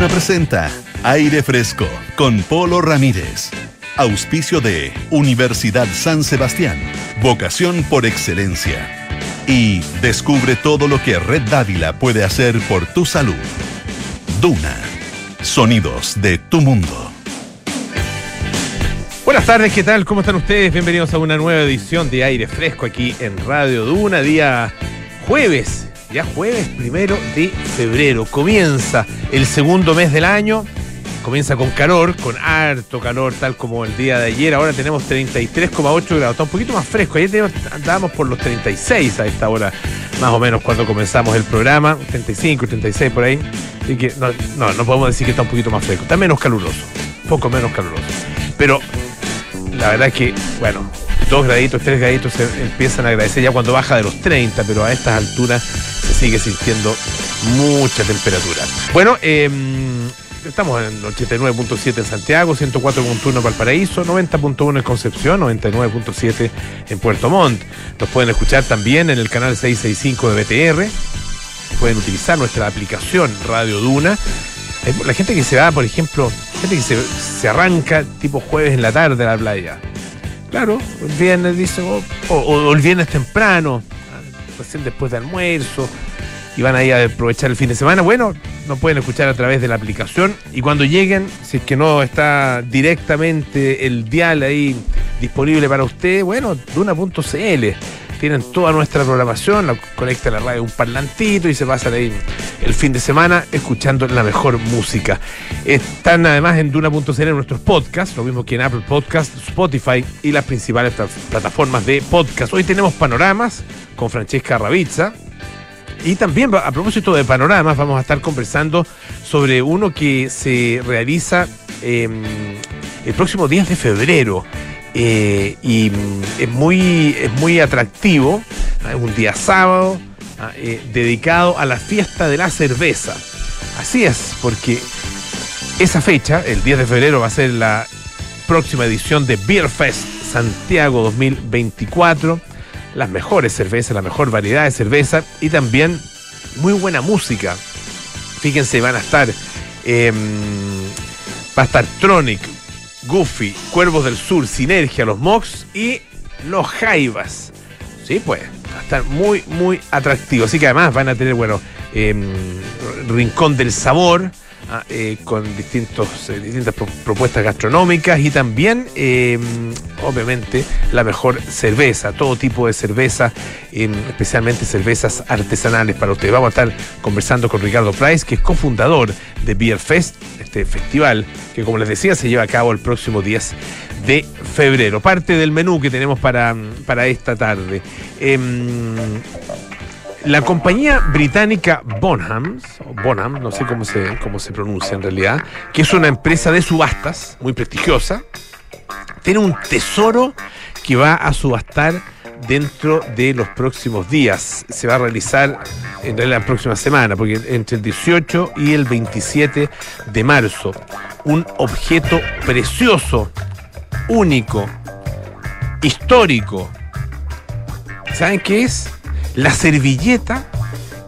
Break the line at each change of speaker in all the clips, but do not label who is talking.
Duna presenta Aire Fresco con Polo Ramírez. Auspicio de Universidad San Sebastián. Vocación por excelencia. Y descubre todo lo que Red Dávila puede hacer por tu salud. Duna. Sonidos de tu mundo.
Buenas tardes, ¿qué tal? ¿Cómo están ustedes? Bienvenidos a una nueva edición de Aire Fresco aquí en Radio Duna, día jueves, ya jueves primero de febrero. Comienza el segundo mes del año, comienza con calor, con harto calor, tal como el día de ayer. Ahora tenemos 33,8 grados, está un poquito más fresco. Ayer andábamos por los 36 a esta hora, más o menos, cuando comenzamos el programa, 35, 36 por ahí. Así que no, no, podemos decir que está un poquito más fresco, está menos caluroso, poco menos caluroso. Pero la verdad es que, bueno, dos graditos, tres graditos se empiezan a agradecer ya cuando baja de los 30, pero a estas alturas sigue sintiendo mucha temperatura. Bueno, eh, estamos en 89.7 en Santiago, 104.1 en Valparaíso, 90.1 en Concepción, 99.7 en Puerto Montt. Nos pueden escuchar también en el canal 665 de BTR. Pueden utilizar nuestra aplicación Radio Duna. La gente que se va, por ejemplo, gente que se, arranca tipo jueves en la tarde a la playa. Claro, el viernes dice, o, o, el viernes temprano, recién después de almuerzo, y van ahí a aprovechar el fin de semana. Bueno, nos pueden escuchar a través de la aplicación y cuando lleguen, si es que no está directamente el dial ahí disponible para usted, bueno, duna.cl tienen toda nuestra programación, la conecta a la radio un parlantito y se pasan ahí el fin de semana escuchando la mejor música. Están además en Duna.cl nuestros podcasts, lo mismo que en Apple Podcast, Spotify y las principales plataformas de podcast. Hoy tenemos panoramas con Francesca Ravizza. Y también, a propósito de panoramas, vamos a estar conversando sobre uno que se realiza eh, el próximo 10 de febrero eh, y es muy, es muy atractivo. Un día sábado eh, dedicado a la fiesta de la cerveza. Así es, porque esa fecha, el 10 de febrero, va a ser la próxima edición de Beer Fest Santiago 2024. Las mejores cervezas, la mejor variedad de cerveza y también muy buena música. Fíjense, van a estar. Eh, va a estar Tronic, Goofy, Cuervos del Sur, Sinergia, los Mox y los Jaivas. Sí, pues, va a estar muy, muy atractivo. Así que además van a tener, bueno, eh, Rincón del Sabor. Eh, con distintos, eh, distintas pro propuestas gastronómicas y también, eh, obviamente, la mejor cerveza, todo tipo de cerveza, especialmente cervezas artesanales para ustedes. Vamos a estar conversando con Ricardo Price, que es cofundador de Beer Fest, este festival que, como les decía, se lleva a cabo el próximo 10 de febrero. Parte del menú que tenemos para, para esta tarde. La compañía británica Bonham, Bonham, no sé cómo se, cómo se pronuncia en realidad, que es una empresa de subastas muy prestigiosa, tiene un tesoro que va a subastar dentro de los próximos días. Se va a realizar en la próxima semana, porque entre el 18 y el 27 de marzo, un objeto precioso, único, histórico. ¿Saben qué es? La servilleta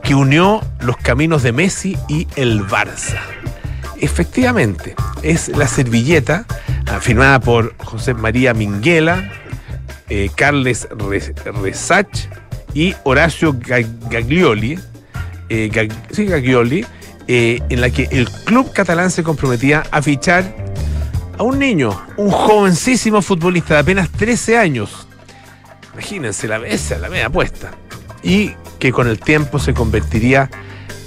que unió los caminos de Messi y el Barça. Efectivamente, es la servilleta firmada por José María Minguela, eh, Carles Resach y Horacio Gaglioli, eh, sí, Gaglioli eh, en la que el club catalán se comprometía a fichar a un niño, un jovencísimo futbolista de apenas 13 años. Imagínense la mesa, la media puesta y que con el tiempo se convertiría,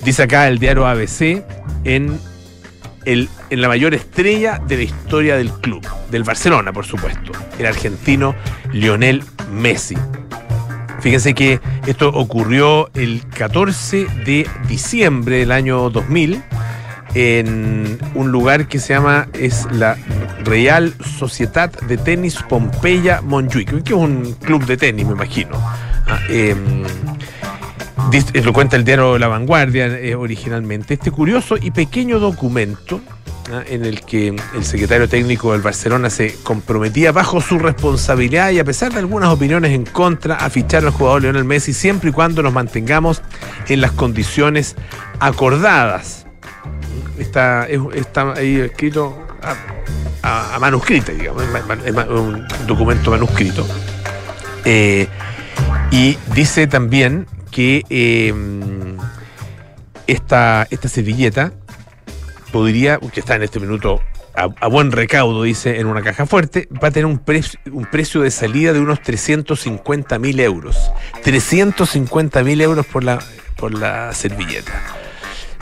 dice acá el diario ABC, en, el, en la mayor estrella de la historia del club, del Barcelona, por supuesto, el argentino Lionel Messi. Fíjense que esto ocurrió el 14 de diciembre del año 2000 en un lugar que se llama es la Real Sociedad de Tenis Pompeya Montjuic, que es un club de tenis, me imagino. Ah, em, lo cuenta el diario La Vanguardia eh, originalmente, este curioso y pequeño documento ah, en el que el secretario técnico del Barcelona se comprometía bajo su responsabilidad y a pesar de algunas opiniones en contra a fichar al jugador Lionel Messi siempre y cuando nos mantengamos en las condiciones acordadas. Está, está ahí escrito a, manuscrita, digamos, es un documento manuscrito. Eh, y dice también que em, esta, esta servilleta podría, que está en este minuto a, buen recaudo, dice, en una caja fuerte, va a tener un, un precio de salida de unos 350 mil euros. 350 mil euros por la, por la servilleta.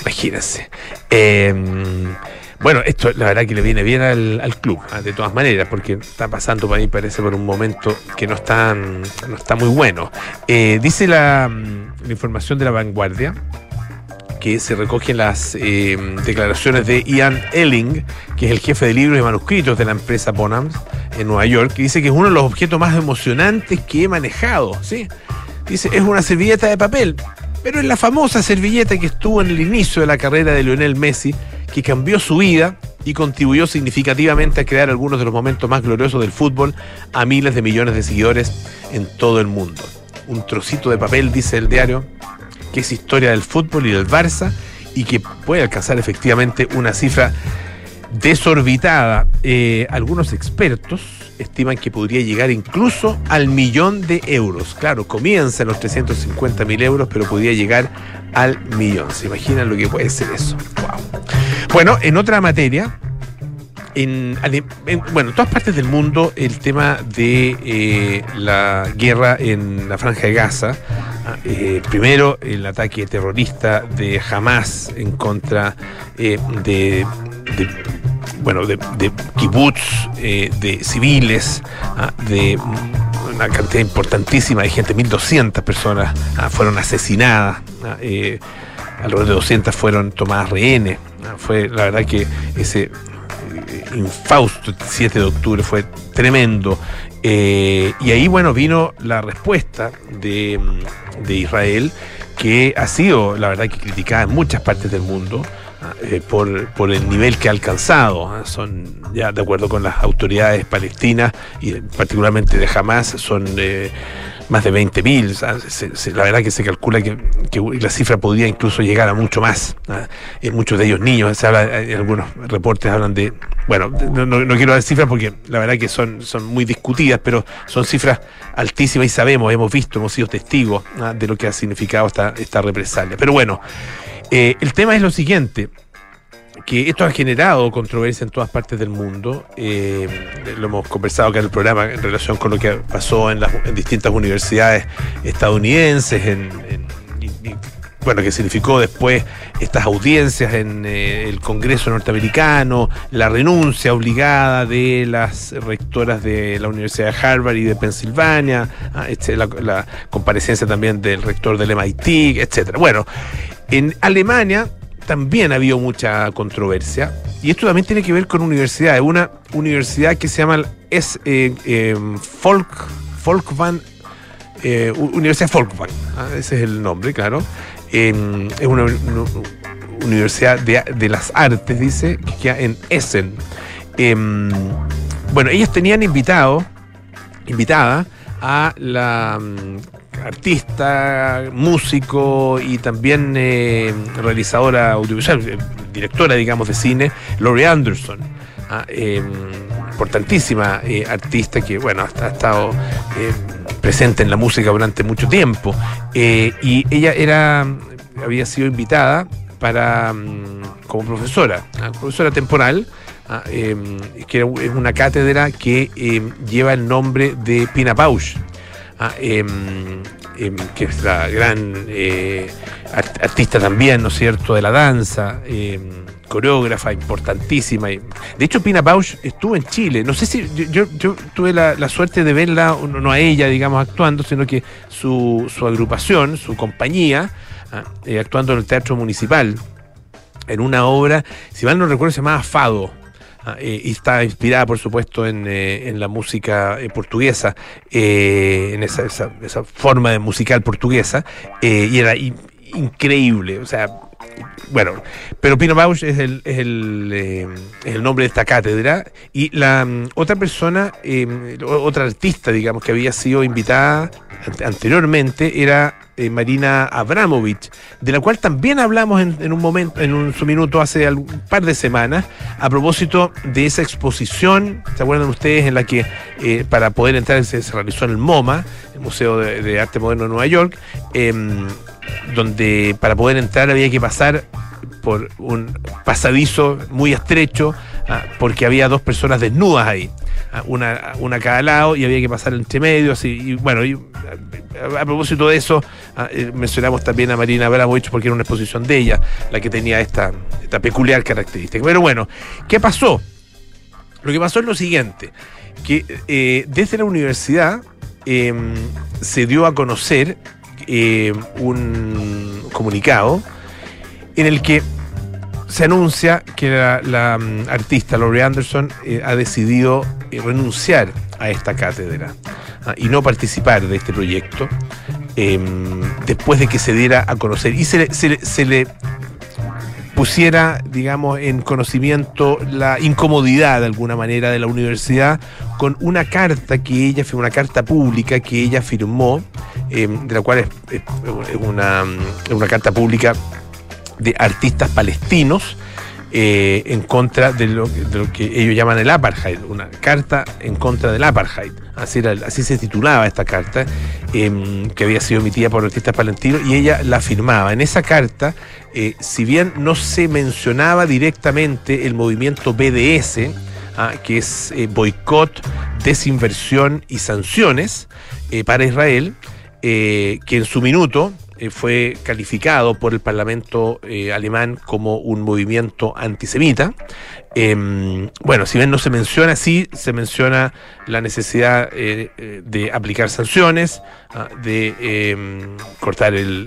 Imagínense. Em, bueno, esto la verdad que le viene bien al, club, ¿ah? de todas maneras, porque está pasando para mí, parece, por un momento que no está, no está muy bueno. Eh, dice la, la información de la vanguardia que se recogen las eh, declaraciones de Ian Elling, que es el jefe de libros y manuscritos de la empresa Bonham en Nueva York, que dice que es uno de los objetos más emocionantes que he manejado. ¿sí? Dice, es una servilleta de papel, pero es la famosa servilleta que estuvo en el inicio de la carrera de Lionel Messi, que cambió su vida y contribuyó significativamente a crear algunos de los momentos más gloriosos del fútbol a miles de millones de seguidores en todo el mundo. Un trocito de papel, dice el diario, que es historia del fútbol y del Barça y que puede alcanzar efectivamente una cifra desorbitada. Eh, algunos expertos estiman que podría llegar incluso al millón de euros. Claro, comienza en los 350 mil euros, pero podría llegar al millón. ¿Se imaginan lo que puede ser eso? Bueno, en otra materia, en, bueno, en todas partes del mundo el tema de eh, la guerra en la franja de Gaza, ah, eh, primero el ataque terrorista de Hamas en contra eh, de, bueno, de, de kibbutz, de civiles, ah, de una cantidad importantísima de gente, 1.200 personas ah, fueron asesinadas, alrededor de 200 fueron tomadas rehenes. Fue la verdad que ese infausto el 7 de octubre, fue tremendo. Eh, y ahí, bueno, vino la respuesta de, Israel, que ha sido, la verdad, que criticada en muchas partes del mundo. Eh, por, por, el nivel que ha alcanzado. ¿ah? Son, ya de acuerdo con las autoridades palestinas y particularmente de Hamas, son eh, más de 20.000. La verdad que se calcula que, la cifra podría incluso llegar a mucho más. En muchos de ellos niños. Se habla, en algunos reportes hablan de. Bueno, no, quiero dar cifras porque la verdad que son, son muy discutidas, pero son cifras altísimas y sabemos, hemos visto, hemos sido testigos de lo que ha significado esta, esta represalia. Pero bueno, eh, el tema es lo siguiente que esto ha generado controversia en todas partes del mundo. Eh, lo hemos conversado acá en el programa en relación con lo que pasó en, las, distintas universidades estadounidenses, en, bueno, que significó después estas audiencias en eh, el Congreso norteamericano, la renuncia obligada de las rectoras de la Universidad de Harvard y de Pensilvania, ah, este, la, la comparecencia también del rector del MIT, etcétera. Bueno, en Alemania también ha habido mucha controversia. Y esto también tiene que ver con universidades. Una universidad que se llama es, eh, eh, Folk, Folkvan, eh, Universidad Folkvan, ¿ah? ese es el nombre, claro. Em, es una, universidad de, las artes, dice, que queda en Essen. Em, bueno, ellos tenían invitado, invitada a la artista, músico y también eh, realizadora audiovisual, eh, directora, digamos, de cine, Laurie Anderson. Ah, em, importantísima eh, artista que, bueno, ha, estado presente en la música durante mucho tiempo. y ella era, había sido invitada para, mm, como profesora, ah, profesora temporal, ah, em, que es una cátedra que em, lleva el nombre de Pina Bausch Ah, em, em, que es la gran eh, artista también, ¿no es cierto?, de la danza, em, coreógrafa importantísima. De hecho, Pina Bausch estuvo en Chile. No sé si yo, tuve la, suerte de verla, no a ella, digamos, actuando, sino que su, su agrupación, su compañía, ah, eh, actuando en el Teatro Municipal, en una obra, si mal no recuerdo, se llamaba Fado eh, y está inspirada, por supuesto, en, eh, la música eh, portuguesa, en esa, esa, forma de musical portuguesa, y era increíble, o sea, bueno, pero Pino Bausch es el, es el, nombre de esta cátedra, y la mm, otra persona, otra artista, digamos, que había sido invitada anteriormente era eh, Marina Abramovich, de la cual también hablamos en, un momento, en un su minuto hace un par de semanas, a propósito de esa exposición, ¿se acuerdan ustedes? En la que eh, para poder entrar se, realizó en el MoMA, Museo de, Arte Moderno de Nueva York, em, donde para poder entrar había que pasar por un pasadizo muy estrecho, ah, porque había dos personas desnudas ahí una, una a cada lado y había que pasar entre medios. Y, bueno, a, propósito de eso, eh, mencionamos también a Marina Abramovich porque era una exposición de ella la que tenía esta, esta peculiar característica. Pero bueno, ¿qué pasó? Lo que pasó es lo siguiente, que eh, desde la universidad em, se dio a conocer em, un comunicado en el que se anuncia que la, mm, artista Laurie Anderson eh, ha decidido eh, renunciar a esta cátedra ah, y no participar de este proyecto em, después de que se diera a conocer. Y se, se, le pusiera, digamos, en conocimiento la incomodidad de alguna manera de la universidad con una carta que ella una carta pública que ella firmó, em, de la cual es, es una carta pública de artistas palestinos eh, en contra de lo, que ellos llaman el apartheid, una carta en contra del apartheid. Así, así se titulaba esta carta, em, que había sido emitida por artistas palestinos, y ella la firmaba. En esa carta, eh, si bien no se mencionaba directamente el movimiento BDS, ah, que es eh, boicot, desinversión y sanciones para Israel, que en su minuto eh, fue calificado por el Parlamento eh, alemán como un movimiento antisemita. Em, bueno, si bien no se menciona así, se menciona la necesidad eh, de aplicar sanciones, ah, de em, cortar el,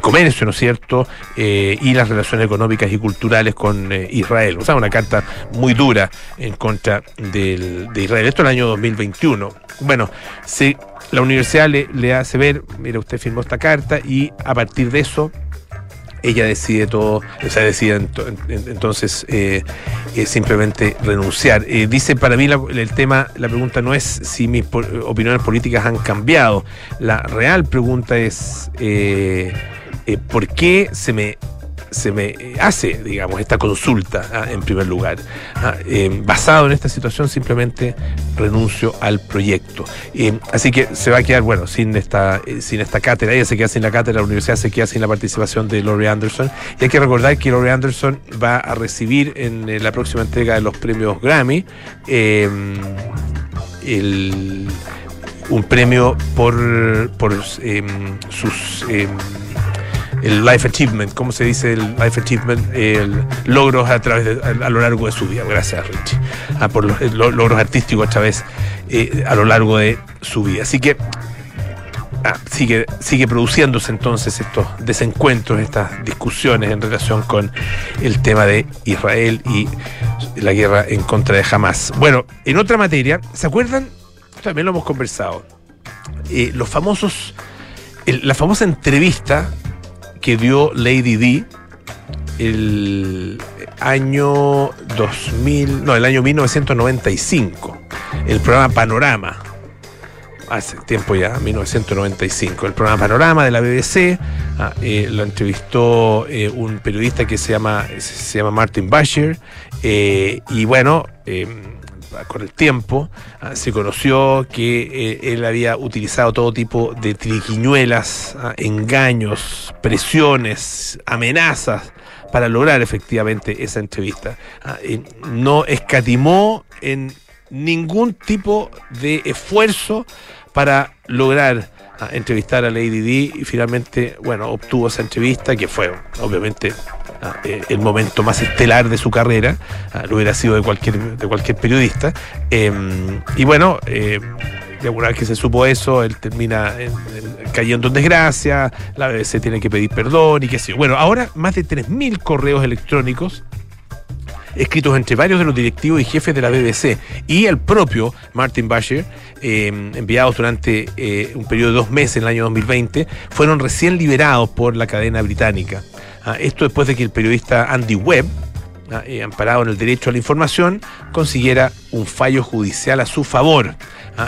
comercio, ¿no es cierto? y las relaciones económicas y culturales con Israel. O sea, una carta muy dura en contra de Israel. Esto en el año 2021. Bueno, se la universidad le, hace ver, mira, usted firmó esta carta y a partir de eso ella decide todo, o sea, decide entonces eh, eh, simplemente renunciar. Eh, dice, para mí el tema, la pregunta no es si mis opiniones políticas han cambiado, la real pregunta es por qué se me se me hace, digamos, esta consulta ¿ah? en primer lugar. ¿ah? Eh, basado en esta situación, simplemente renuncio al proyecto. Eh, así que se va a quedar, bueno, sin esta, eh, sin esta cátedra. Ella se queda sin la cátedra, la universidad se queda sin la participación de Laurie Anderson. Y hay que recordar que Laurie Anderson va a recibir en la próxima entrega de los premios Grammy un premio por, por sus el life achievement, ¿cómo se dice el life achievement? El logros a través de, a, lo largo de su vida. Gracias, Richie. Por los, logros artísticos a través eh, a lo largo de su vida. Así que ah, sigue, sigue produciéndose entonces estos desencuentros, estas discusiones en relación con el tema de Israel y la guerra en contra de Hamas. Bueno, en otra materia, ¿se acuerdan? También lo hemos conversado. Eh, los famosos, la famosa entrevista que dio Lady D el año 2000, no, el año 1995, el programa Panorama, hace tiempo ya, 1995, el programa Panorama de la BBC, ah, eh, lo entrevistó eh, un periodista que se llama, se llama Martin Basher, eh, y bueno, con el tiempo, ah, se conoció que eh, él había utilizado todo tipo de triquiñuelas, ah, engaños, presiones, amenazas para lograr efectivamente esa entrevista. Ah, no escatimó en ningún tipo de esfuerzo para lograr entrevistar a Lady D y finalmente, bueno, obtuvo esa entrevista que fue obviamente eh, el momento más estelar de su carrera, lo hubiera sido de cualquier, de cualquier periodista. Em, y bueno, eh, alguna vez que se supo eso, él termina cayendo en desgracia, la BBC tiene que pedir perdón y qué sé yo. Bueno, ahora más de 3.000 correos electrónicos escritos entre varios de los directivos y jefes de la BBC y el propio Martin Basher, em, enviados durante eh, un periodo de dos meses en el año 2020, fueron recién liberados por la cadena británica. Ah, esto después de que el periodista Andy Webb amparado en el derecho a la información, consiguiera un fallo judicial a su favor.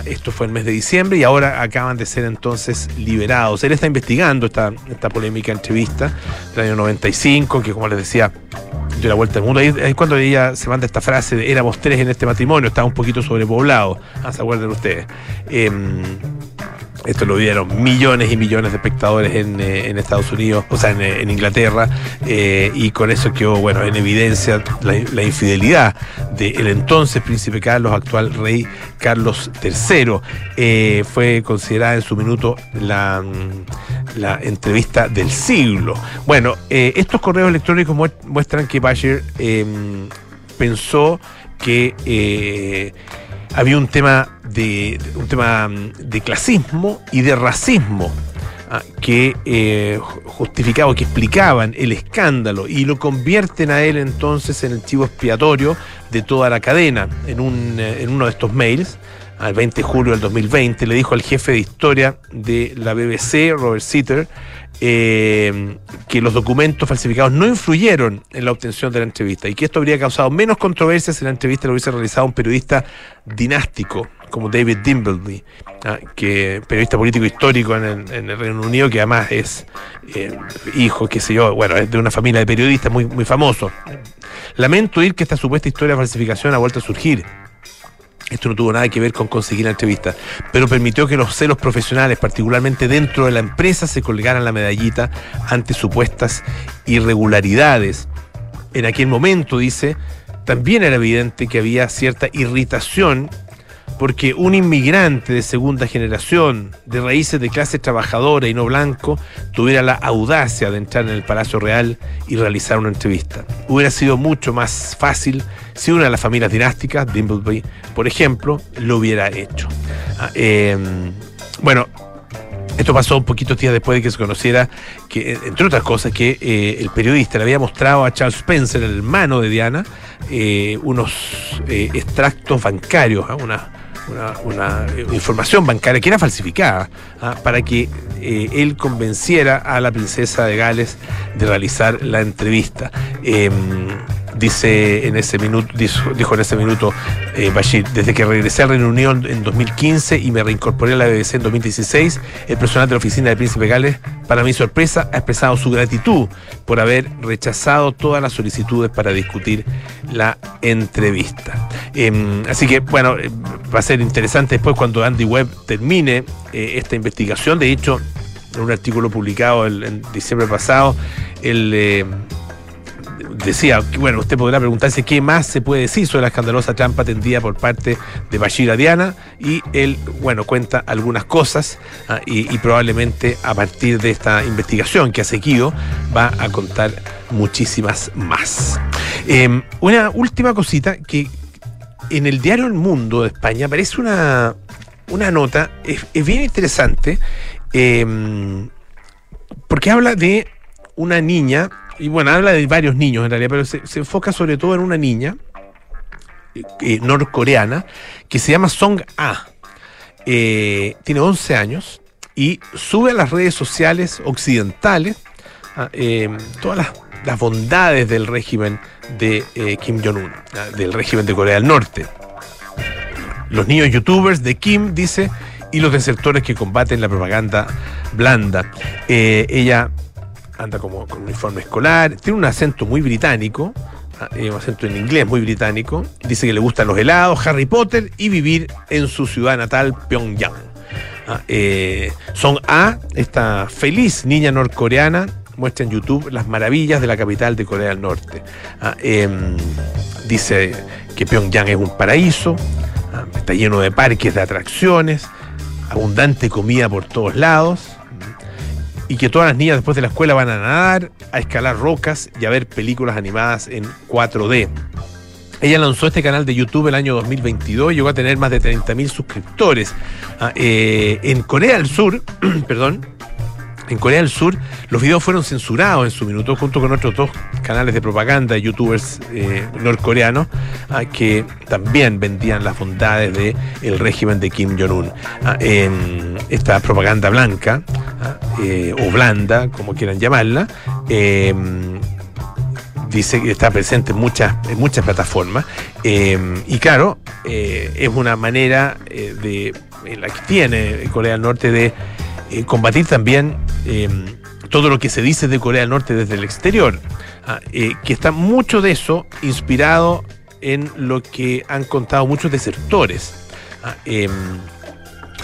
Esto fue el mes de diciembre y ahora acaban de ser entonces liberados. Él está investigando esta, esta polémica entrevista del año 95, que como les decía, dio la vuelta al mundo. Ahí es cuando ella se manda esta frase de éramos tres en este matrimonio, estaba un poquito sobrepoblado. Ah, ¿Se acuerdan ustedes? Em, esto lo vieron millones y millones de espectadores en, eh, Estados Unidos, o sea, en, Inglaterra, eh, y con eso quedó, bueno, en evidencia la, infidelidad del entonces príncipe Carlos, actual rey Carlos III. Eh, fue considerada en su minuto la, la entrevista del siglo. Bueno, estos correos electrónicos muestran que Bashir em, pensó que había un tema de, un tema mm, de clasismo y de racismo ah, que eh, justificaban, que explicaban el escándalo y lo convierten a él entonces en el chivo expiatorio de toda la cadena. En, un, eh, en uno de estos mails, al 20 de julio del 2020, le dijo al jefe de historia de la BBC, Robert Sitter, eh, que los documentos falsificados no influyeron en la obtención de la entrevista y que esto habría causado menos controversias si la entrevista lo hubiese realizado un periodista dinástico como David Dimbleby, ah, que periodista político histórico en el, Reino Unido, que además es eh, hijo, qué sé yo, bueno, es de una familia de periodistas muy, muy famosos. Lamento ir que esta supuesta historia de falsificación ha vuelto a surgir esto no tuvo nada que ver con conseguir la entrevista, pero permitió que los celos profesionales, particularmente dentro de la empresa, se colgaran la medallita ante supuestas irregularidades. En aquel momento, dice, también era evidente que había cierta irritación porque un inmigrante de segunda generación, de raíces de clase trabajadora y no blanco, tuviera la audacia de entrar en el Palacio Real y realizar una entrevista. Hubiera sido mucho más fácil si una de las familias dinásticas, Dimbleby, por ejemplo, lo hubiera hecho. Ah, em, bueno, esto pasó un poquito días después de que se conociera que, entre otras cosas, que eh, el periodista le había mostrado a Charles Spencer, el hermano de Diana, eh, unos eh, extractos bancarios, ¿ah? Una, una, información bancaria que era falsificada ¿ah? para que él convenciera a la princesa de Gales de realizar la entrevista. Em, dice en ese minuto, dijo, en ese minuto eh, Bashir, desde que regresé a Reino en 2015 y me reincorporé a la BBC en 2016, el personal de la oficina de Príncipe Gales, para mi sorpresa, ha expresado su gratitud por haber rechazado todas las solicitudes para discutir la entrevista. Em, así que, bueno, eh, va a ser interesante después cuando Andy Webb termine eh, esta investigación. De hecho, en un artículo publicado en diciembre pasado, el decía, bueno, usted podrá preguntarse qué más se puede decir sobre la escandalosa trampa tendida por parte de Bashir a Diana y él, bueno, cuenta algunas cosas ah, y, probablemente a partir de esta investigación que ha seguido va a contar muchísimas más. Em, una última cosita que en el diario El Mundo de España aparece una, una nota, es, bien interesante, em, porque habla de una niña y bueno, habla de varios niños en realidad, pero se, enfoca sobre todo en una niña eh, eh, norcoreana que se llama Song A. Eh, tiene 11 años y sube a las redes sociales occidentales ah, todas las, bondades del régimen de Kim Jong-un, ah, del régimen de Corea del Norte. Los niños youtubers de Kim, dice, y los desertores que combaten la propaganda blanda. ella anda como con uniforme escolar, tiene un acento muy británico, ah, un acento en inglés muy británico, dice que le gustan los helados, Harry Potter y vivir en su ciudad natal, Pyongyang. Ah, eh, son A, esta feliz niña norcoreana, muestra en YouTube las maravillas de la capital de Corea del Norte. Ah, em, dice que Pyongyang es un paraíso, está lleno de parques de atracciones, abundante comida por todos lados y que todas las niñas después de la escuela van a nadar, a escalar rocas y a ver películas animadas en 4D. Ella lanzó este canal de YouTube el año 2022 y llegó a tener más de 30.000 suscriptores. Ah, eh, en Corea del Sur, perdón, en Corea del Sur, los videos fueron censurados en su minuto junto con otros dos canales de propaganda de youtubers eh, norcoreanos ah, que también vendían las bondades del régimen de Kim Jong-un. Ah, esta propaganda blanca ah, eh, o blanda, como quieran llamarla, em, dice que está presente en muchas, en muchas plataformas. y claro, es una manera de la que tiene Corea del Norte de combatir también todo lo que se dice de Corea del Norte desde el exterior, ah, que está mucho de eso inspirado en lo que han contado muchos desertores. Ah,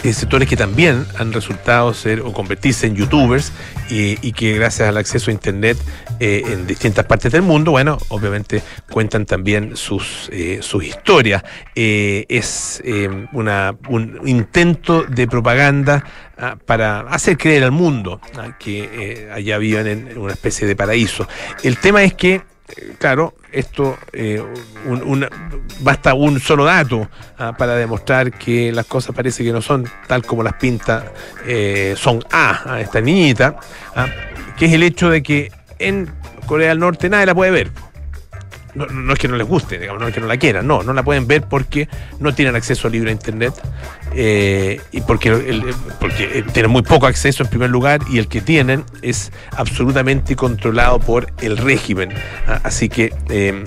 em, sectores que también han resultado ser o convertirse en youtubers y, que gracias al acceso a internet eh, en distintas partes del mundo, bueno, obviamente cuentan también sus, eh, sus historias. Eh, es una, un intento de propaganda ah, para hacer creer al mundo ah, que allá viven en una especie de paraíso. El tema es que claro, esto eh, basta un solo dato ah, para demostrar que las cosas parece que no son tal como las pinta eh, son A, a esta niñita, ah, que es el hecho de que en Corea del Norte nadie la puede ver no, es que no les guste, digamos, no es que no la quieran, no, no la pueden ver porque no tienen acceso libre a Internet eh, y porque, porque eh, tienen muy poco acceso en primer lugar y el que tienen es absolutamente controlado por el régimen. Ah, así que em,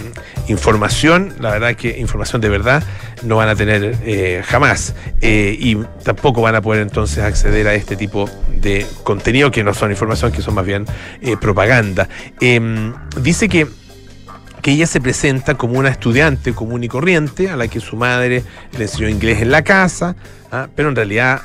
información, la verdad que información de verdad no van a tener eh, jamás y tampoco van a poder entonces acceder a este tipo de contenido que no son información, que son más bien propaganda. Em, dice que que ella se presenta como una estudiante común y corriente a la que su madre le enseñó inglés en la casa, ¿ah? pero en realidad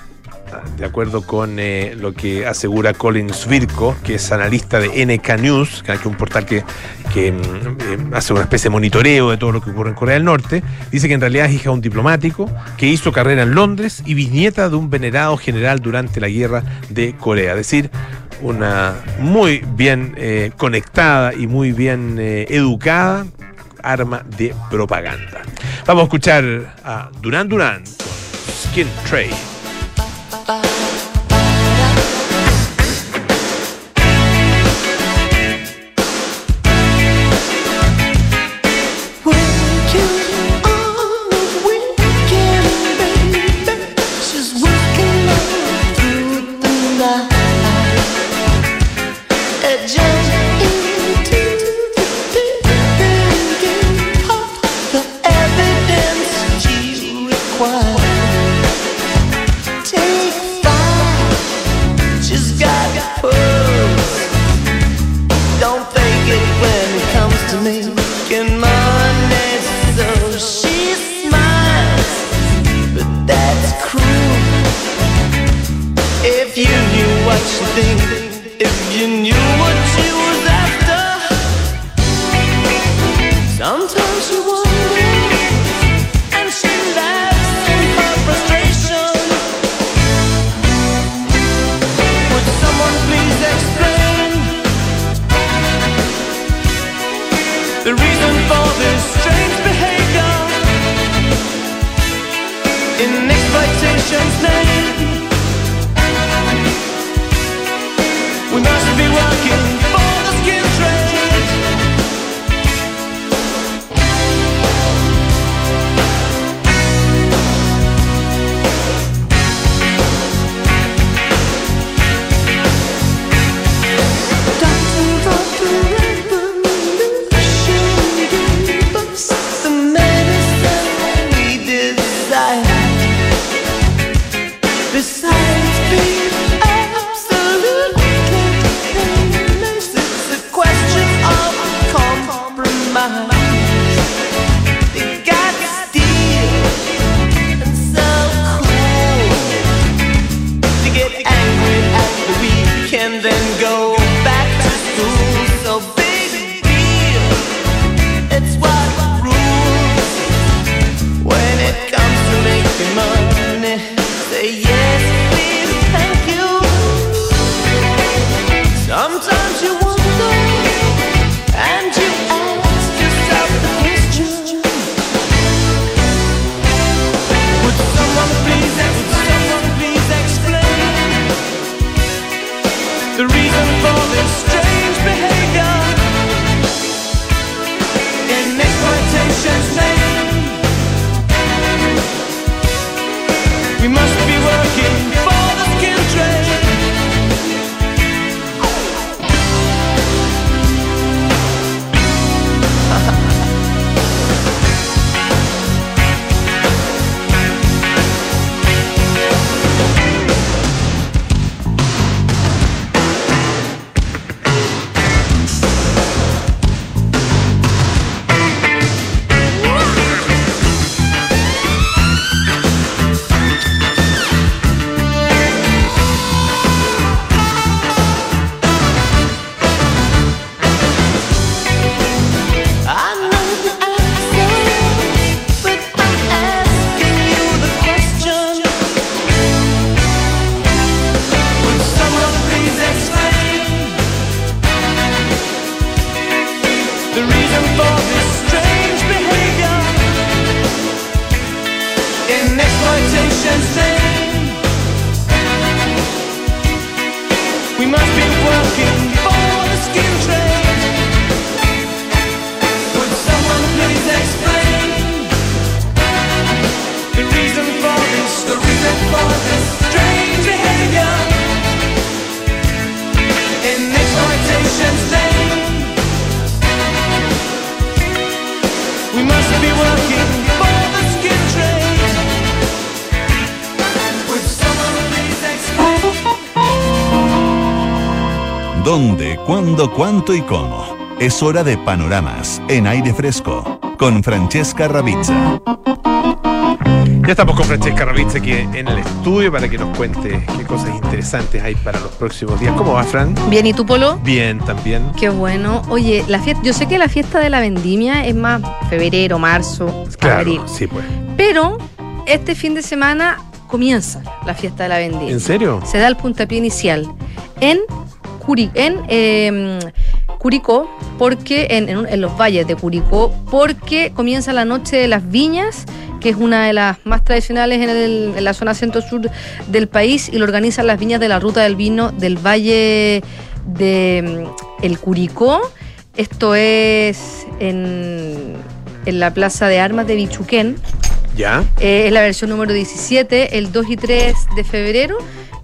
ah, de acuerdo con eh, lo que asegura Colin Svirko, que es analista de NK News, que es un portal que, mm, eh, hace una especie de monitoreo de todo lo que ocurre en Corea del Norte, dice que en realidad es hija de un diplomático que hizo carrera en Londres y bisnieta de un venerado general durante la guerra de Corea. Es decir, una muy bien eh, conectada y muy bien eh, educada arma de propaganda. Vamos a escuchar a Duran Duran Skin Trade.
Cuándo, cuánto y cómo? Es hora de panoramas en aire fresco con Francesca Ravizza.
Ya estamos con Francesca Ravizza aquí en el estudio para que nos cuente qué cosas interesantes hay para los próximos días. ¿Cómo va, Fran?
Bien, ¿y tú, Polo?
Bien, también.
Qué bueno. Oye, la fiesta, yo sé que la fiesta de la vendimia es más febrero, marzo, abril.
Claro, sí, pues.
Pero este fin de semana comienza la fiesta de la vendimia.
¿En serio?
Se da el puntapié inicial en, Curi, en eh, Curicó, porque en, en un- en los valles de Curicó, porque comienza la noche de las viñas, que es una de las más tradicionales en, el- en la zona centro-sur del país, y lo organizan las viñas de la ruta del vino del valle de mm, El Curicó. Esto es en, en la plaza de armas de Bichuquén.
¿Ya?
Eh, es la versión número 17, el 2 y 3 de febrero.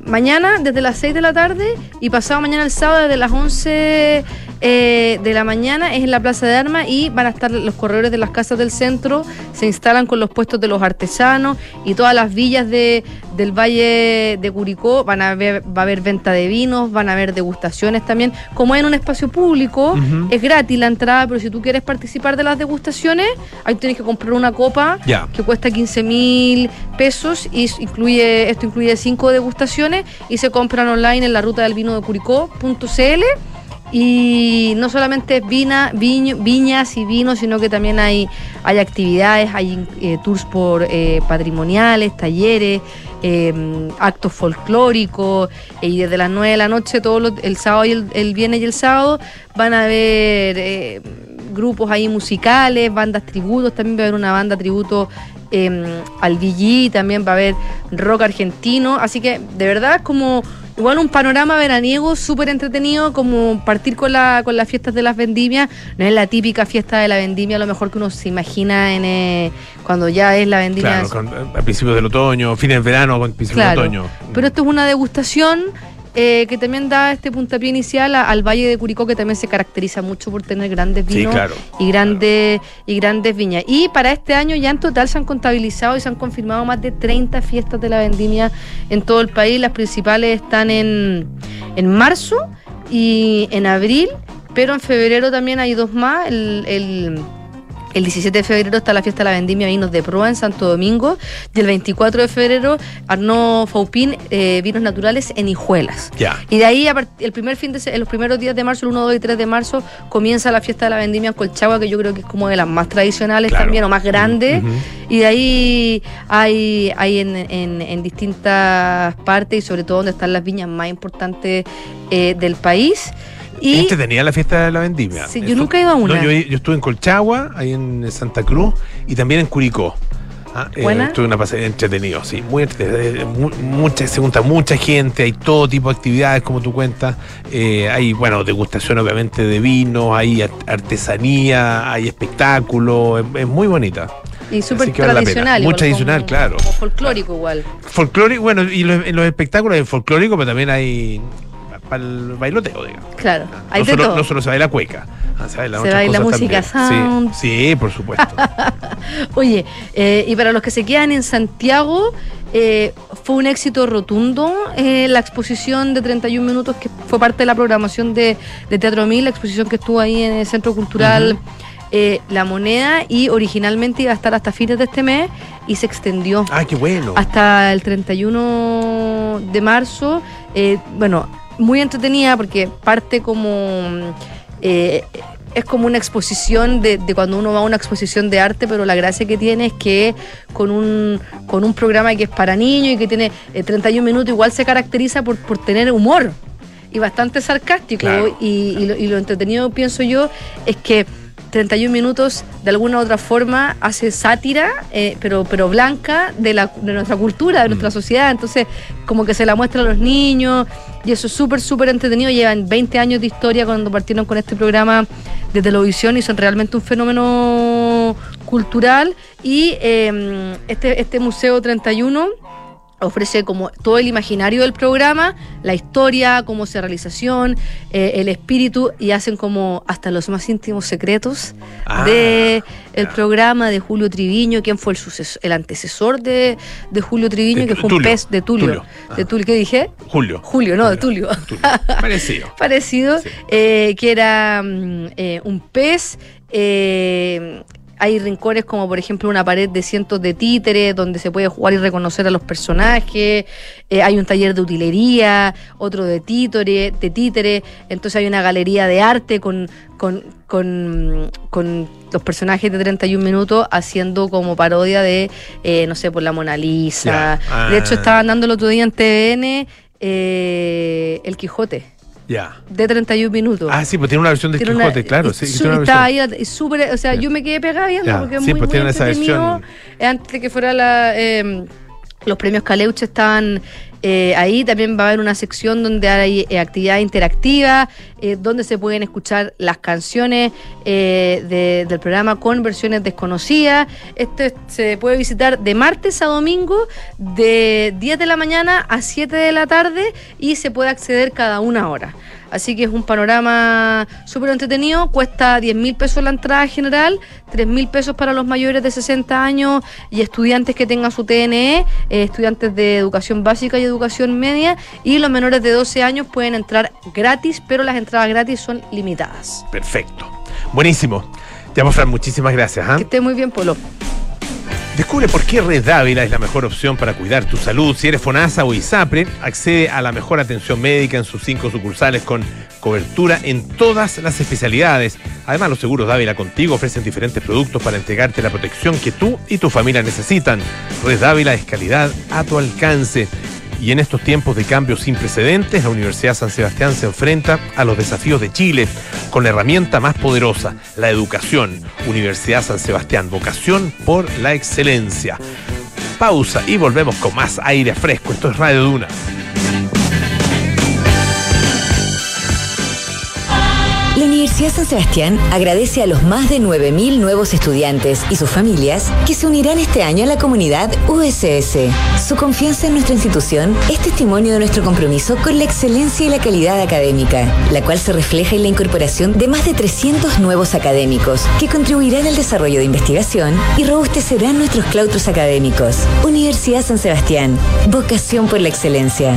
Mañana desde las 6 de la tarde y pasado mañana el sábado desde las 11 eh, de la mañana es en la Plaza de Armas y van a estar los corredores de las casas del centro, se instalan con los puestos de los artesanos y todas las villas de, del Valle de Curicó, van a ver, va a haber venta de vinos, van a haber degustaciones también. Como es en un espacio público, es gratis la entrada, pero si tú quieres participar de las degustaciones, ahí tienes que comprar una copa que cuesta 15 mil pesos y incluye esto incluye cinco degustaciones y se compran online en la ruta del vino de curicó.cl y no solamente es vina, viño- viñas y vinos, sino que también hay, hay actividades, hay eh, tours por eh, patrimoniales, talleres, eh, actos folclóricos y desde las 9 de la noche todos los- el sábado y el, viernes y el sábado van a haber eh, grupos ahí musicales, bandas tributos, también va a haber una banda tributo eh, al VG, también va a haber rock argentino, así que de verdad como igual un panorama veraniego súper entretenido, como partir con, la, con las fiestas de las vendimias, no es la típica fiesta de la vendimia, a lo mejor que uno se imagina en eh, cuando ya es la vendimia.
Claro, con- a principios del otoño, fines del verano, principios
Claro,
del otoño.
Pero esto es una degustación eh, que también da este puntapié inicial a- al Valle de Curicó, que también se caracteriza mucho por tener grandes
Sí,
vinos
claro,
y grandes y grandes viñas. Y para este año ya en total se han contabilizado y se han confirmado más de 30 fiestas de la vendimia en todo el país. Las principales están en, en marzo y en abril, pero en febrero también hay dos más. El, el- el 17 de febrero está la fiesta de la vendimia Vinos de Proa en Santo Domingo. Y el 24 de febrero, Arnaud Faupin, eh, Vinos Naturales en Hijuelas. Y de ahí, el primer fin de en los primeros días de marzo, el 1, 2 y 3 de marzo, comienza la fiesta de la vendimia en Colchagua, que yo creo que es como de las más tradicionales
Claro.
también, o más grandes. Y de ahí hay, hay en, en- en distintas partes, y sobre todo donde están las viñas más importantes eh, del país. Y
tenía la fiesta de la vendimia.
Sí, yo nunca he ido a una.
No, yo, yo estuve en Colchagua, ahí en Santa Cruz, y también en Curicó. Ah, eh, estuve una pasada entretenido, sí, muy entretenido. eh, mu- mucha, se junta mucha gente, hay todo tipo de actividades, como tú cuentas. Eh, hay, bueno, degustación obviamente de vino, hay art- artesanía, hay espectáculo, es, es muy bonita.
Y súper tradicional.
Muy tradicional,
como-
claro.
Como folclórico igual.
Folclórico, bueno, y los, en los espectáculos hay folclórico, pero también hay para el bailoteo, digamos.
Claro. Hay
no,
de
solo,
todo.
no solo se baila cueca, ah, se baila
Se baila
cosas
música
también.
sound.
Sí, sí, por supuesto.
Oye, eh, y para los que se quedan en Santiago, eh, fue un éxito rotundo eh, la exposición de 31 minutos que fue parte de la programación de, de Teatro Mil, la exposición que estuvo ahí en el Centro Cultural eh, La Moneda y originalmente iba a estar hasta fines de este mes y se extendió
ah, qué bueno.
hasta el 31 de marzo. Eh, bueno, muy entretenida porque parte como... eh, es como una exposición de, de cuando uno va a una exposición de arte, pero la gracia que tiene es que con un, con un programa que es para niños y que tiene eh, 31 minutos, igual se caracteriza por, por tener humor y bastante sarcástico.
Claro.
y, y lo, y lo entretenido, pienso yo, es que 31 minutos de alguna u otra forma hace sátira, eh, pero, pero blanca, de, la, de nuestra cultura, de nuestra sociedad. Entonces, como que se la muestra a los niños y eso es súper, súper entretenido. Llevan 20 años de historia cuando partieron con este programa de televisión y son realmente un fenómeno cultural. Y eh, este, este Museo 31 ofrece como todo el imaginario del programa, la historia, cómo se realización, eh, el espíritu y hacen como hasta los más íntimos secretos
Ah,
de el programa de Julio Triviño, quien fue el sucesor, el antecesor de, de Julio Triviño,
De
que fue un
Tulio.
pez de Tulio.
Tulio.
De. Tulio, ¿qué dije?
Julio.
Julio, no, de Tulio.
Parecido.
Parecido,
Sí.
eh, que era mm, eh, un pez. eh, hay rincones como por ejemplo una pared de cientos de títeres donde se puede jugar y reconocer a los personajes. eh, hay un taller de utilería, otro de títere, de títere. Entonces hay una galería de arte con, con, con, con los personajes de 31 minutos haciendo como parodia de, eh, no sé, por la Mona Lisa. De hecho,
Ah.
estaban dando el otro día en TVN eh, El Quijote
Ya.
de 31 minutos.
Ah, sí, pues tiene una versión de Quijote,
una-
claro. Sí,
su-
una
ahí, súper, o sea, yo me quedé pegada viendo porque es
sí,
muy,
pues
muy
tiene esa
entretenido.
versión.
Antes de que fuera la, eh, los premios Caleuche estaban eh, ahí, también va a haber una sección donde hay eh, actividad interactiva, eh, donde se pueden escuchar las canciones de- del programa con versiones desconocidas. Este se puede visitar de martes a domingo, de 10 de la mañana a 7 de la tarde y se puede acceder cada una hora. Así que es un panorama súper entretenido, cuesta 10 mil pesos la entrada general, 3 mil pesos para los mayores de 60 años y estudiantes que tengan su TNE, eh, estudiantes de educación básica y educación media, y los menores de 12 años pueden entrar gratis, pero las entradas gratis son limitadas.
Perfecto. Buenísimo. Ya, pues, Fran, muchísimas gracias. ¿ah?
Que esté muy bien, Polo.
Descubre por qué Red Dávila es la mejor opción para cuidar tu salud. Si eres FONASA o ISAPRE, accede a la mejor atención médica en sus cinco sucursales con cobertura en todas las especialidades. Además, los seguros Dávila contigo ofrecen diferentes productos para entregarte la protección que tú y tu familia necesitan. Red Dávila es calidad a tu alcance. Y en estos tiempos de cambios sin precedentes, la Universidad San Sebastián se enfrenta a los desafíos de Chile con la herramienta más poderosa, la educación. Universidad San Sebastián, vocación por la excelencia. Pausa y volvemos con más aire fresco. Esto es Radio Duna.
Universidad San Sebastián agradece a los más de 9.000 nuevos estudiantes y sus familias que se unirán este año a la comunidad USS. Su confianza en nuestra institución es testimonio de nuestro compromiso con la excelencia y la calidad académica, la cual se refleja en la incorporación de más de 300 nuevos académicos que contribuirán al desarrollo de investigación y robustecerán nuestros claustros académicos. Universidad San Sebastián, vocación por la excelencia.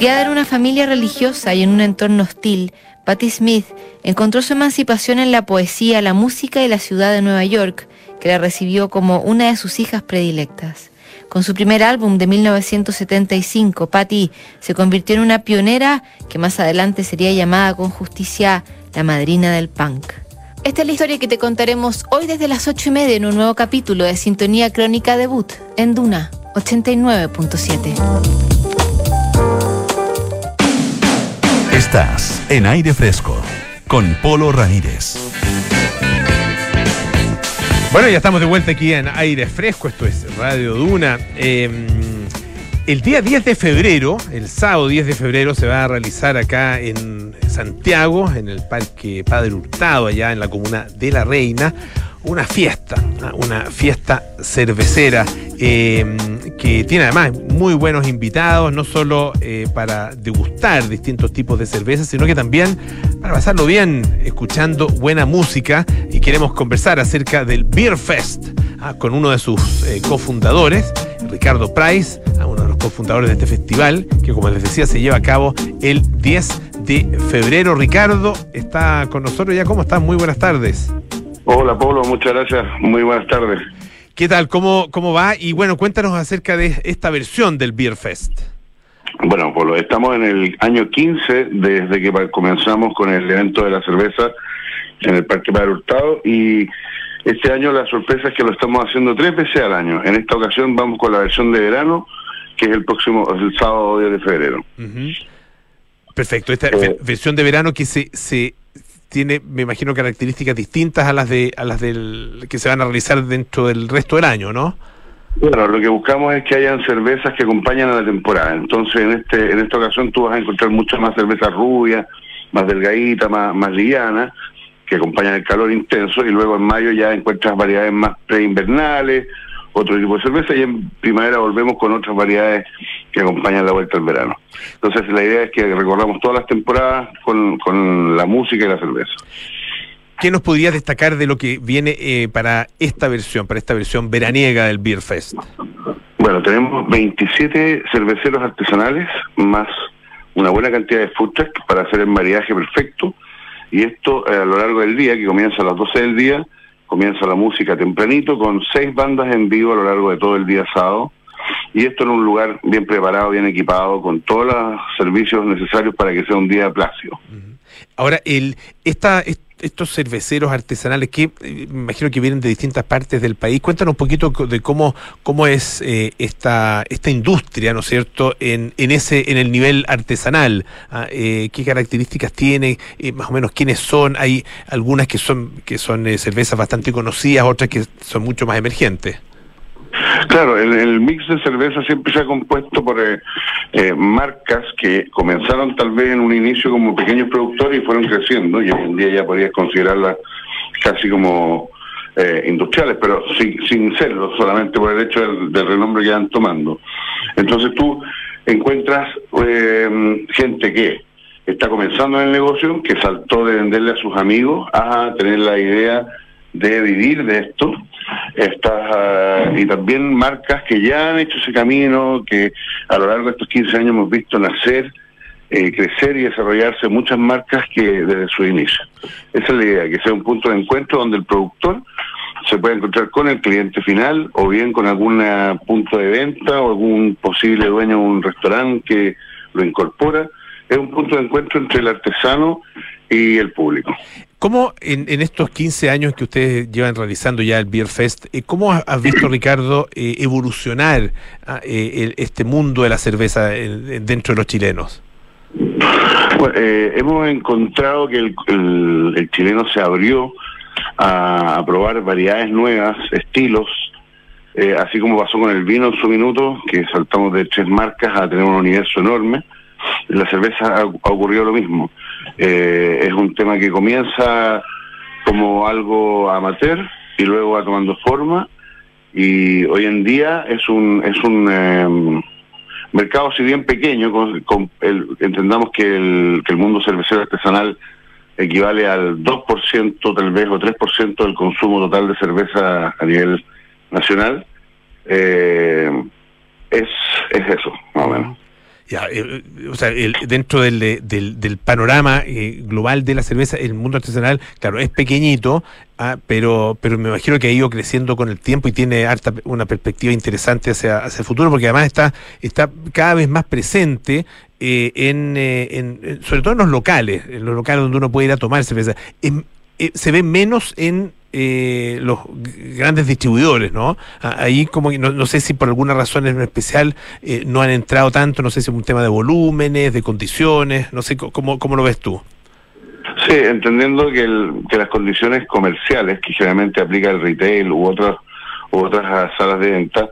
Criada en una familia religiosa y en un entorno hostil, Patti Smith encontró su emancipación en la poesía, la música y la ciudad de Nueva York, que la recibió como una de sus hijas predilectas. Con su primer álbum de 1975, Patti se convirtió en una pionera que más adelante sería llamada con justicia la madrina del punk. Esta es la historia que te contaremos hoy desde las 8 y media en un nuevo capítulo de Sintonía Crónica Debut en Duna 89.7.
Estás en aire fresco con Polo Ramírez.
Bueno, ya estamos de vuelta aquí en aire fresco. Esto es Radio Duna. Eh, el día 10 de febrero, el sábado 10 de febrero, se va a realizar acá en Santiago, en el Parque Padre Hurtado, allá en la comuna de La Reina, una fiesta, una fiesta cervecera eh, que tiene además muy buenos invitados, no solo eh, para degustar distintos tipos de cervezas, sino que también para pasarlo bien escuchando buena música y queremos conversar acerca del Beer Fest ah, con uno de sus eh, cofundadores, Ricardo Price, ah, uno de los cofundadores de este festival, que como les decía se lleva a cabo el 10 de febrero. Ricardo está con nosotros ya. ¿Cómo estás? Muy buenas tardes.
Hola Pablo, muchas gracias. Muy buenas tardes.
¿Qué tal? ¿Cómo, cómo va? Y bueno, cuéntanos acerca de esta versión del Beer Fest.
Bueno, Pablo, estamos en el año 15 desde que comenzamos con el evento de la cerveza en el Parque Padre Hurtado y este año la sorpresa es que lo estamos haciendo tres veces al año. En esta ocasión vamos con la versión de verano, que es el próximo, el sábado 10 de febrero.
Perfecto. Esta
Eh.
ve- versión de verano que se, se tiene, me imagino, características distintas a las de a las del que se van a realizar dentro del resto del año, ¿no?
Bueno, lo que buscamos es que hayan cervezas que acompañan a la temporada. Entonces, en este en esta ocasión tú vas a encontrar muchas más cervezas rubias, más delgaditas, más, más livianas, que acompañan el calor intenso. Y luego en mayo ya encuentras variedades más preinvernales, otro tipo de cerveza. Y en primavera volvemos con otras variedades que acompañan la vuelta al verano. Entonces, la idea es que recorramos todas las temporadas con, con la música y la cerveza.
¿Qué nos podrías destacar de lo que viene eh, para esta versión, para esta versión veraniega del Beer Fest?
Bueno, tenemos 27 cerveceros artesanales, más una buena cantidad de food trucks para hacer el maridaje perfecto. Y esto eh, a lo largo del día, que comienza a las 12 del día, comienza la música tempranito con seis bandas en vivo a lo largo de todo el día sábado. Y esto en un lugar bien preparado, bien equipado, con todos los servicios necesarios para que sea un día plácido.
Ahora, el, esta, est- estos cerveceros artesanales que eh, imagino que vienen de distintas partes del país, cuéntanos un poquito de cómo, cómo es eh, esta, esta industria, ¿no es cierto?, en, en ese, en el nivel artesanal. Ah, eh, ¿Qué características tiene? Eh, más o menos quiénes son. Hay algunas que son, que son eh, cervezas bastante conocidas, otras que son mucho más emergentes.
Claro, el, el mix de cerveza siempre se ha compuesto por eh, eh, marcas que comenzaron tal vez en un inicio como pequeños productores y fueron creciendo y hoy en día ya podrías considerarlas casi como eh, industriales, pero sin, sin serlo, solamente por el hecho del, renombre que van tomando. Entonces tú encuentras eh, gente que está comenzando en el negocio, que saltó de venderle a sus amigos a tener la idea de vivir de esto. Estas, ah, y también marcas que ya han hecho ese camino, que a lo largo de estos 15 años hemos visto nacer, eh, crecer y desarrollarse muchas marcas que desde su inicio. Esa es la idea, que sea un punto de encuentro donde el productor se pueda encontrar con el cliente final o bien con algún ah, punto de venta o algún posible dueño de un restaurante que lo incorpora. Es un punto de encuentro entre el artesano y el público.
¿Cómo en, en estos 15 años que ustedes llevan realizando ya el Beer Fest, eh, cómo has visto, Ricardo, eh, evolucionar ah, eh, el- este mundo de la cerveza dentro de los chilenos?
Bueno, eh, hemos encontrado que el, chileno se abrió a, a probar variedades nuevas, estilos, así como pasó con el vino en su minuto, que saltamos de tres marcas a tener un universo enorme. La cerveza ha, ha ocurrido lo mismo. Eh, es un tema que comienza como algo amateur y luego va tomando forma y hoy en día es un es un em, mercado si bien pequeño, con, entendamos que el, que el mundo cervecero artesanal equivale al 2% tal vez o 3% del consumo total de cerveza a nivel nacional, eh, es, es eso, más o menos.
Ya, eh, o sea, el- dentro del, del, panorama eh, global de la cerveza, el mundo artesanal, claro, es pequeñito, ah, pero pero me imagino que ha ido creciendo con el tiempo y tiene harta, una perspectiva interesante hacia, hacia el futuro, porque además está, está cada vez más presente eh, en, eh, en- sobre todo en los locales, en los locales donde uno puede ir a tomar cerveza. Em, se ve menos en eh, los grandes distribuidores, ¿no? Ah, Ahí como no, no sé si por alguna razón en especial eh, no han entrado tanto, no sé si es un tema de volúmenes, de condiciones, no sé cómo, cómo lo ves tú.
Sí, entendiendo que, que las condiciones comerciales que generalmente aplica el retail u otras u otras salas de venta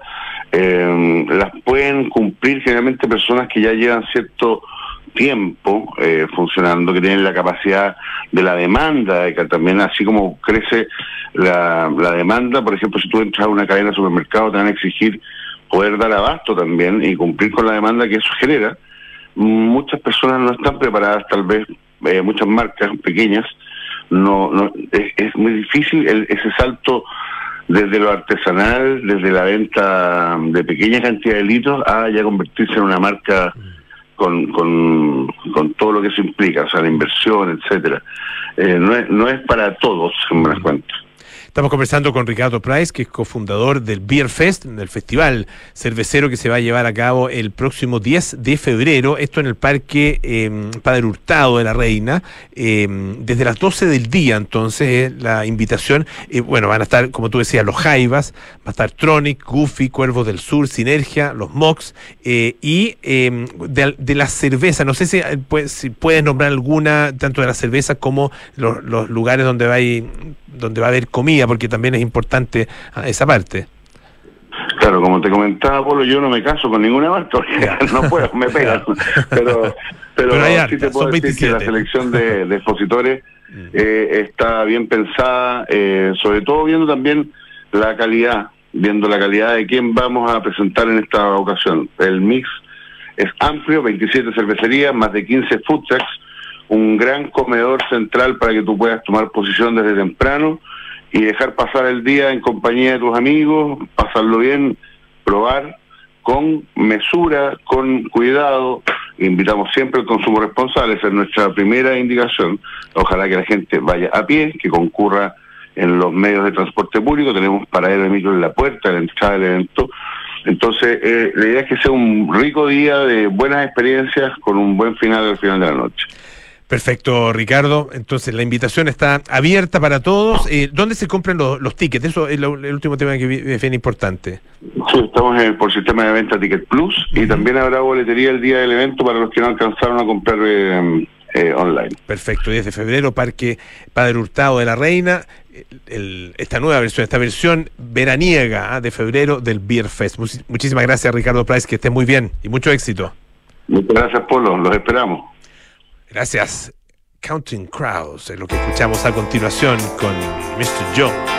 eh, las pueden cumplir generalmente personas que ya llevan cierto tiempo eh, funcionando, que tienen la capacidad de la demanda, de que también así como crece la, la demanda, por ejemplo, si tú entras a una cadena de supermercado te van a exigir poder dar abasto también y cumplir con la demanda que eso genera. Muchas personas no están preparadas, tal vez eh, muchas marcas pequeñas, no, no es, es muy difícil el- ese salto desde lo artesanal, desde la venta de pequeña cantidad de litros, a ya convertirse en una marca con, con, con todo lo que eso implica, o sea, la inversión, etcétera. Eh, no, es, no es para todos, en buenas cuentas.
Estamos conversando con Ricardo Price, que es cofundador del Beer Fest, del festival cervecero que se va a llevar a cabo el próximo 10 de febrero. Esto en el Parque eh, Padre Hurtado de la Reina, eh, desde las 12 del día. Entonces, la invitación, bueno, van a estar, como tú decías, los Jaivas, va a estar Tronic, Goofy, Cuervos del Sur, Sinergia, los Mox eh, y eh, de, de la cerveza. No sé si, eh, pues, si puedes nombrar alguna, tanto de la cerveza como los, los lugares donde va a ir- donde va a haber comida, porque también es importante ah, esa parte.
Claro, como te comentaba, Polo, yo no me caso con ninguna marca, porque no puedo, me pegan. Pero, pero,
Pero hay
sí te puedo decir que la
27.
selección de, de expositores eh, está bien pensada, eh, sobre todo viendo también la calidad, viendo la calidad de quién vamos a presentar en esta ocasión. El mix es amplio, 27 cervecerías, más de 15 food trucks, un gran comedor central para que tú puedas tomar posición desde temprano y dejar pasar el día en compañía de tus amigos, pasarlo bien, probar con mesura, con cuidado. Invitamos siempre al consumo responsable, esa es nuestra primera indicación. Ojalá que la gente vaya a pie, que concurra en los medios de transporte público, tenemos paradero de micro en la puerta, en la entrada del evento. Entonces, eh, la idea es que sea un rico día de buenas experiencias con un buen final al final de la noche.
Perfecto, Ricardo. Entonces, la invitación está abierta para todos. Eh, ¿Dónde se compran los, los tickets? Eso es lo- el último tema que vi- es bien importante.
Sí, estamos en- por sistema de venta Ticket Plus y también habrá boletería el día del evento para los que no alcanzaron a comprar eh, eh, online.
Perfecto, 10 de febrero, Parque Padre Hurtado de la Reina. el- esta nueva versión, esta versión veraniega ah, de febrero del Beer Fest. Muchi- muchísimas gracias, Ricardo Price, que estés muy bien y mucho éxito.
Muchas gracias, Polo. Los esperamos.
Gracias. Counting Crowds es lo que escuchamos a continuación con Mr. Jones.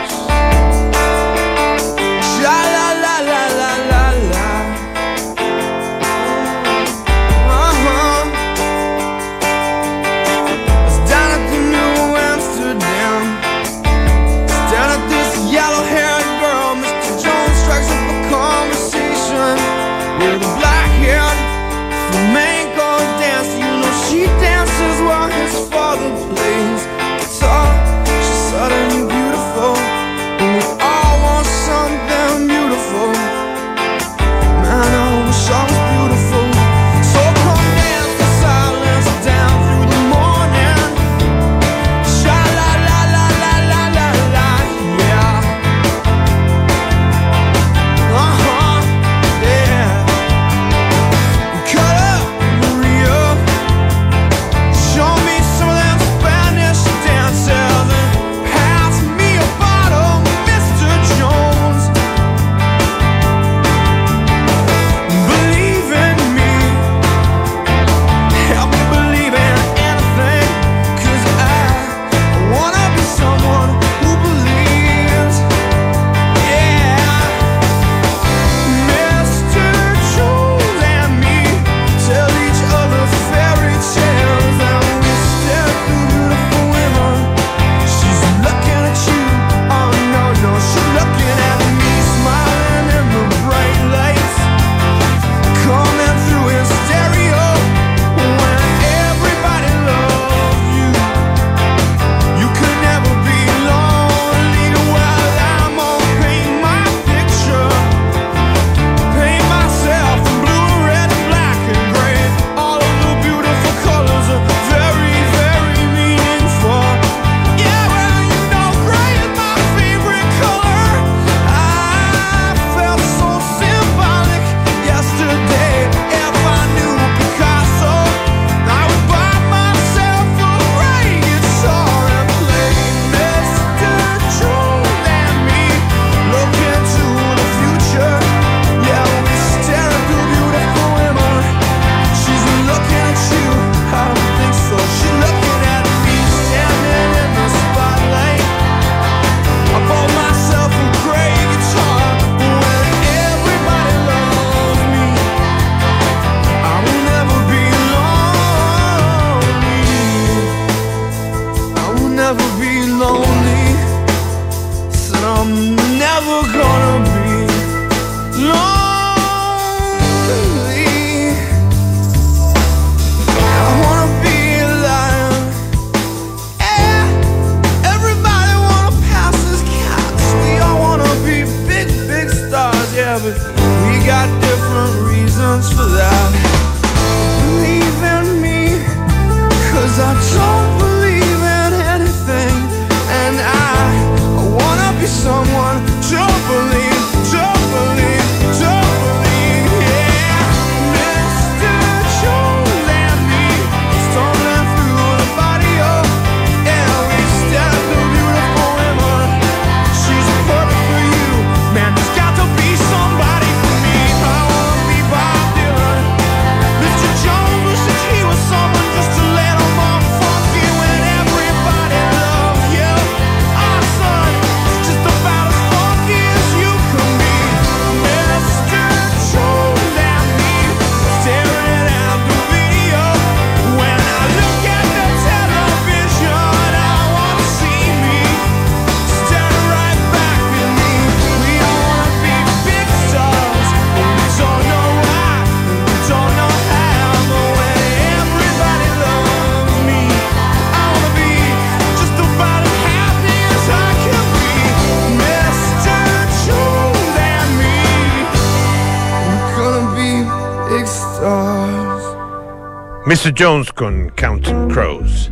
Mr. Jones
con Counting Crows.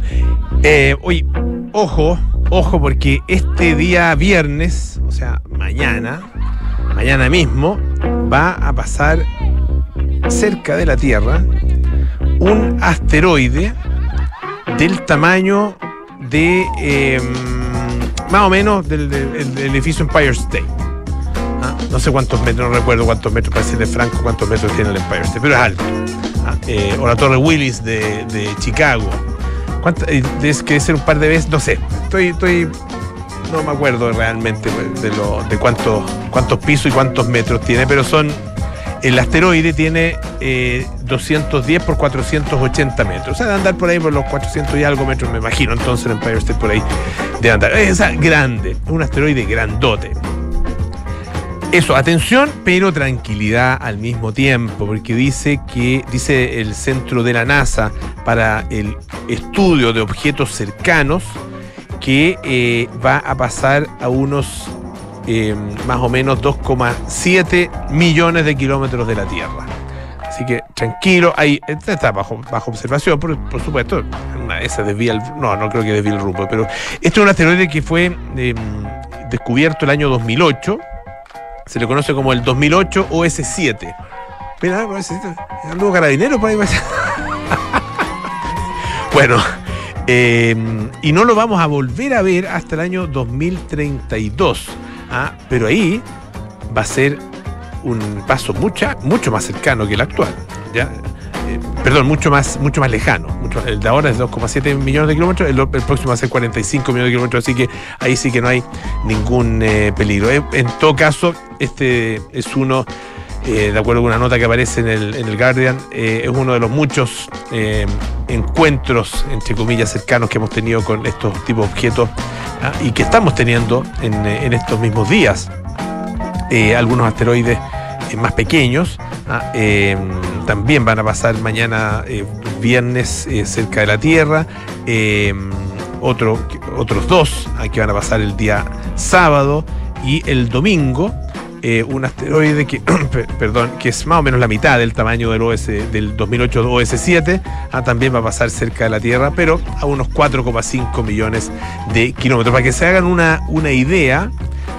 Eh, oye, ojo, ojo, porque este día viernes, o sea, mañana, mañana mismo, va a pasar cerca de la Tierra un asteroide del tamaño de eh, más o menos del- del edificio Empire State. Ah, No sé cuántos metros, no recuerdo cuántos metros, parece de Franco cuántos metros tiene el Empire State, pero es alto. Ah, eh, o la Torre Willis de, Chicago. ¿Cuánta- eh, es que ser un par de veces, no sé. Estoy, estoy, no me acuerdo realmente pues, de, lo, de cuántos, cuántos pisos y cuántos metros tiene, pero son. El asteroide tiene eh, 210 por 480 metros. O sea, de andar por ahí por los 400 y algo metros, me imagino. Entonces el Empire State por ahí de andar. Es grande, un asteroide grandote. Eso, atención, pero tranquilidad al mismo tiempo, porque dice que, dice el centro de la NASA para el estudio de objetos cercanos, que eh, va a pasar a unos eh, más o menos 2,7 millones de kilómetros de la Tierra. Así que tranquilo, ahí está bajo, bajo observación, por, supuesto. El, no, no creo que desvíe el rumbo, pero este es un asteroide que fue eh, descubierto el año 2008. Se le conoce como el 2008 OS7. Mira, OS7, anduvo carabinero por ahí. parece. bueno, eh, y no lo vamos a volver a ver hasta el año 2032. Ah, pero ahí va a ser un paso mucha, mucho más cercano que el actual. ¿ya? Eh, perdón, mucho más, mucho más lejano. El de ahora es 2,7 millones de kilómetros, el, próximo va a ser 45 millones de kilómetros, así que ahí sí que no hay ningún eh, peligro. Eh, en todo caso, este es uno, de acuerdo con una nota que aparece en el, en el Guardian, es uno de los muchos encuentros, entre comillas, cercanos que hemos tenido con estos tipos de objetos ah, y que estamos teniendo en, estos mismos días algunos asteroides más pequeños. ah, también van a pasar mañana eh, viernes eh, cerca de la Tierra. eh, otro, otros dos que van a pasar el día sábado y el domingo. eh, un asteroide que, per- perdón, que es más o menos la mitad del tamaño del, OS, del 2008 OS7, ah, también va a pasar cerca de la Tierra, pero a unos 4,5 millones de kilómetros. Para que se hagan una, una idea,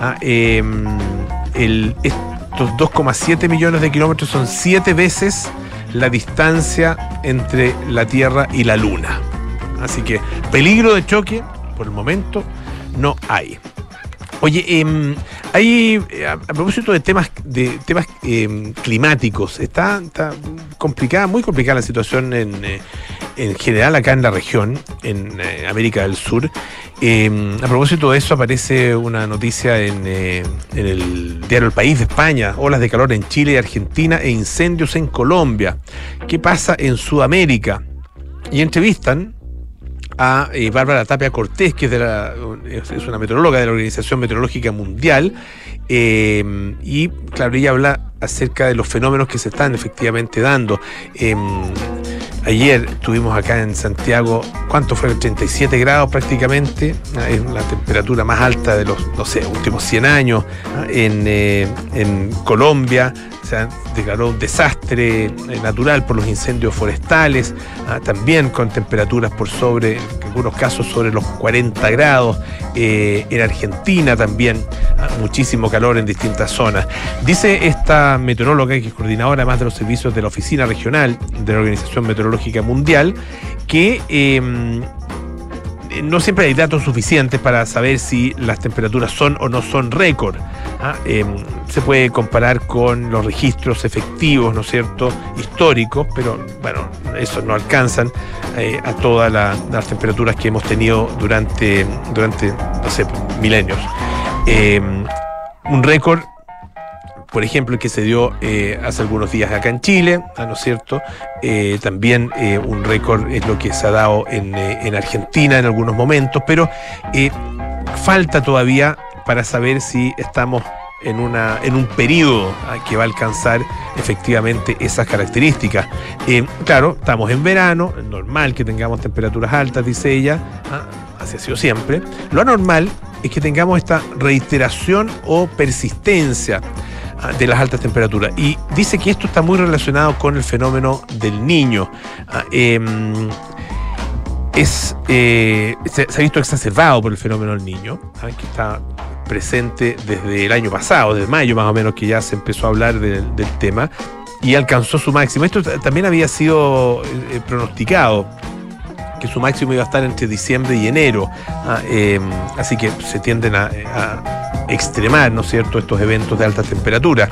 ah, em, el- estos 2,7 millones de kilómetros son siete veces la distancia entre la Tierra y la Luna. Así que peligro de choque, por el momento, no hay. Oye, em, hay, eh, a, propósito de temas, de temas em, climáticos, está, está complicada, muy complicada la situación en, eh, en general acá en la región, en eh, América del Sur. Em, a propósito de eso, aparece una noticia en, eh, en el diario El País de España, olas de calor en Chile y Argentina e incendios en Colombia. ¿Qué pasa en Sudamérica? Y entrevistan a eh, Bárbara Tapia Cortés, que es, una meteoróloga de la Organización Meteorológica Mundial, eh, y claro, ella habla acerca de los fenómenos que se están efectivamente dando. Eh, ayer tuvimos acá en Santiago, ¿cuánto fue? 37 grados prácticamente, es la temperatura más alta de los, últimos 100 años. En, eh, en Colombia se declaró un desastre eh, natural por los incendios forestales, también con temperaturas por sobre, en algunos casos sobre los 40 grados. Eh, en Argentina también muchísimo calor en distintas zonas. Dice esta meteoróloga, que es coordinadora además de los servicios de la Oficina Regional de la Organización Meteorológica Mundial, que eh, no siempre hay datos suficientes para saber si las temperaturas son o no son récord. ¿ah? Eh, se puede comparar con los registros efectivos, ¿no es cierto?, históricos, pero bueno, esos no alcanzan eh, a todas la- las temperaturas que hemos tenido durante, durante milenios. Eh, un récord por ejemplo, que se dio eh, hace algunos días acá en Chile, ah, ¿no es cierto? Eh, también eh, un récord es lo que se ha dado en, en Argentina en algunos momentos, pero falta todavía para saber si estamos en, una, en un periodo ah, que va a alcanzar efectivamente esas características. Claro, estamos en verano, es normal que tengamos temperaturas altas, dice ella, ah, así ha sido siempre. Lo anormal es que tengamos esta reiteración o persistencia ah, de las altas temperaturas. Y dice que esto está muy relacionado con el fenómeno del niño. Ah, em, es, eh, se, ha visto exacerbado por el fenómeno del niño, ah, que está presente desde el año pasado, desde mayo más o menos, que ya se empezó a hablar del, tema y alcanzó su máximo. Esto también había sido eh, pronosticado que su máximo iba a estar entre diciembre y enero. Ah, eh, así que se tienden a, extremar, ¿no es cierto?, estos eventos de alta temperatura.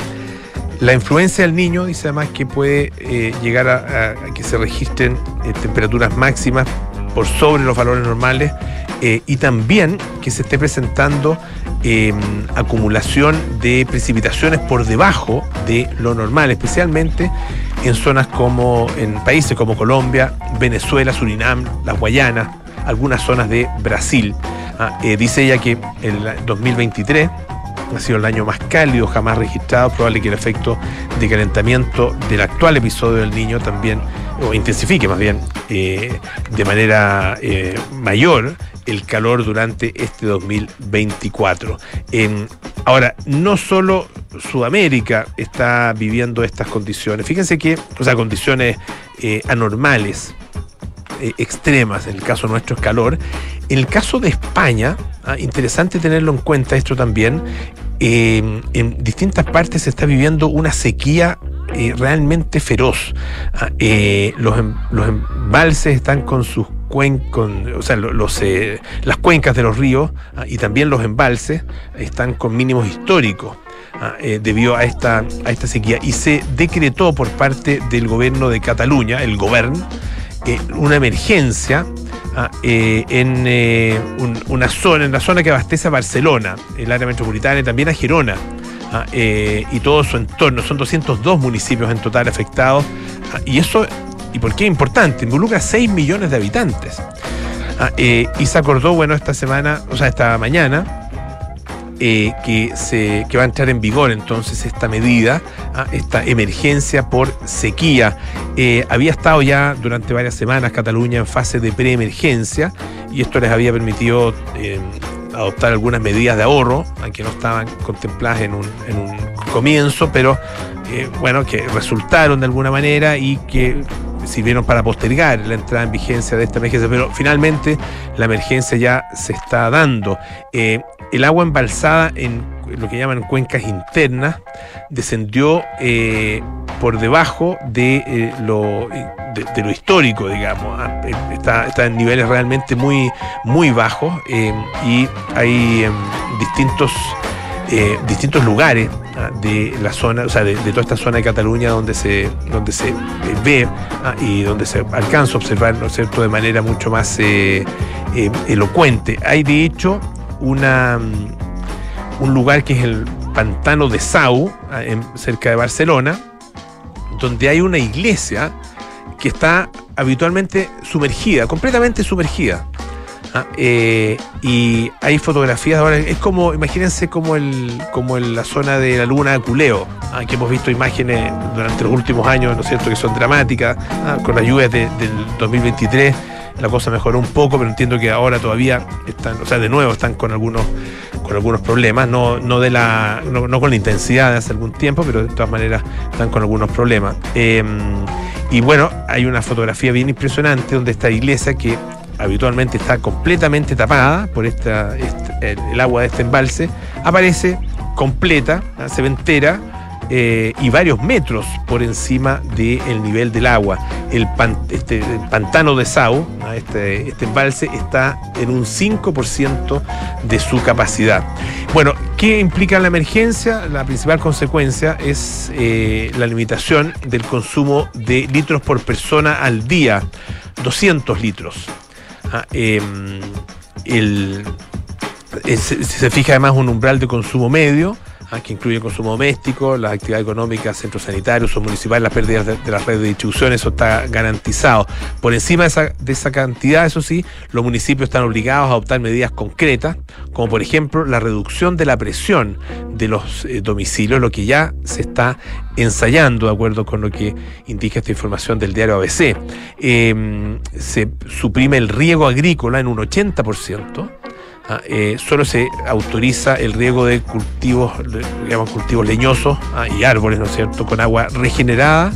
La influencia del niño dice además que puede eh, llegar a, que se registren eh, temperaturas máximas por sobre los valores normales eh, y también que se esté presentando eh, acumulación de precipitaciones por debajo de lo normal, especialmente en zonas como en países como Colombia, Venezuela, Surinam, las Guayanas, algunas zonas de Brasil. Ah, eh, dice ella que el 2023 ha sido el año más cálido jamás registrado, probable que el efecto de calentamiento del actual episodio del niño también, o intensifique más bien, eh, de manera eh, mayor el calor durante este 2024. En- ahora, no solo Sudamérica está viviendo estas condiciones, fíjense que, o sea, condiciones eh, anormales, extremas, en el caso nuestro es calor. En el caso de España, ah, interesante tenerlo en cuenta esto también, eh, en distintas partes se está viviendo una sequía eh, realmente feroz. Ah, eh, los, em- los embalses están con sus cuencas, o sea, lo- los, eh, las cuencas de los ríos ah, y también los embalses están con mínimos históricos. ah, debido a esta, a esta sequía y se decretó por parte del gobierno de Cataluña, el gobierno, una emergencia ah, eh, en eh, un- una zona, en la zona que abastece a Barcelona, el área metropolitana y también a Girona. ah, eh, y todo su entorno. Son 202 municipios en total afectados. ah, y eso, ¿y por qué es importante? Involucra 6 millones de habitantes. Ah, y se acordó, bueno, esta semana, o sea, esta mañana, eh, que, se, que va a entrar en vigor entonces esta medida, ah, esta emergencia por sequía. Eh, había estado ya durante varias semanas Cataluña en fase de preemergencia y esto les había permitido eh, adoptar algunas medidas de ahorro, aunque no estaban contempladas en un, en un comienzo, pero bueno, que resultaron de alguna manera y que sirvieron para postergar la entrada en vigencia de esta emergencia, pero finalmente la emergencia ya se está dando. Eh, el agua embalsada en lo que llaman cuencas internas descendió eh, por debajo de, eh, lo, de, lo histórico, digamos. Ah, Está, está en niveles realmente muy, muy bajos y hay distintos eh, distintos lugares ah, de la zona, o sea, de, toda esta zona de Cataluña donde se, donde se eh, ve ah, y donde se alcanza a observar, ¿no es cierto?, de manera mucho más eh, elocuente. Hay de hecho una, mm, un lugar que es el pantano de Sau, ah, cerca de Barcelona, donde hay una iglesia que está habitualmente sumergida, completamente sumergida. Ah, eh, y hay fotografías ahora, es como, imagínense como el, como en la zona de la luna de Culeo, ah, que hemos visto imágenes durante los últimos años, ¿no es cierto?, que son dramáticas, ah, con las lluvias de- del 2023, la cosa mejoró un poco, pero entiendo que ahora todavía están, o sea, de nuevo están con algunos, con algunos problemas, no, no de la, no, no con la intensidad de hace algún tiempo, pero de todas maneras están con algunos problemas. Eh, y bueno, hay una fotografía bien impresionante donde esta iglesia que habitualmente está completamente tapada por esta, este- el, agua de este embalse, aparece completa, ¿ah? se ve entera eh, y varios metros por encima del nivel del agua. El, este, pantano de Sau, ¿ah? este, este embalse, está en un 5% de su capacidad. Bueno, ¿qué implica la emergencia? La principal consecuencia es eh, la limitación del consumo de litros por persona al día, 200 litros. Em, el, se fija además un umbral de consumo medio, ah, que incluye consumo doméstico, las actividades económicas, centros sanitarios o municipales, las pérdidas de, las redes de distribución, eso está garantizado. Por encima de esa, cantidad, eso sí, los municipios están obligados a adoptar medidas concretas, como por ejemplo la reducción de la presión de los eh, domicilios, lo que ya se está ensayando, de acuerdo con lo que indica esta información del diario ABC. Eh, se suprime el riego agrícola en un 80%. Ah, eh, solo se autoriza el riego de cultivos, digamos, cultivos leñosos ah, y árboles, ¿no es cierto?, con agua regenerada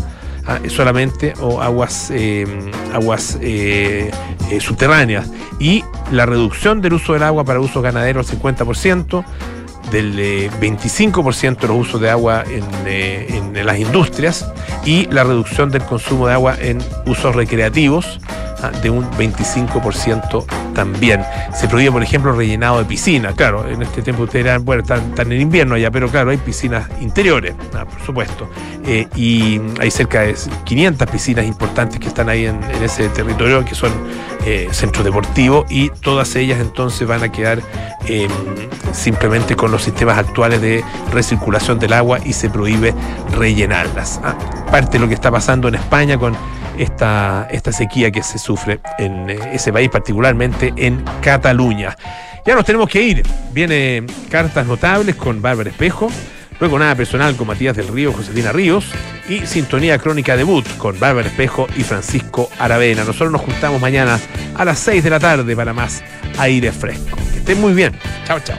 ah, solamente o aguas, eh, aguas eh, subterráneas. Y la reducción del uso del agua para uso ganadero al 50%, del eh, 25% de los usos de agua en, las industrias y la reducción del consumo de agua en usos recreativos de un 25% también. Se prohíbe, por ejemplo, el rellenado de piscinas. Claro, en este tiempo ustedes dirán, bueno, están, están en invierno allá, pero claro, hay piscinas interiores, ah, por supuesto. Eh, y hay cerca de 500 piscinas importantes que están ahí en, ese territorio, que son eh, centros deportivos, y todas ellas entonces van a quedar eh, simplemente con los sistemas actuales de recirculación del agua y se prohíbe rellenarlas. Ah, parte de lo que está pasando en España con esta, esta sequía que se sufre en eh, ese país, particularmente en Cataluña. Ya nos tenemos que ir. Viene cartas notables con Bárbara Espejo. Luego nada personal con Matías del Río, Josefina Ríos y Sintonía Crónica Debut con Bárbara Espejo y Francisco Aravena. Nosotros nos juntamos mañana a las 6 de la tarde para más aire fresco. Que estén muy bien. Chao, chao.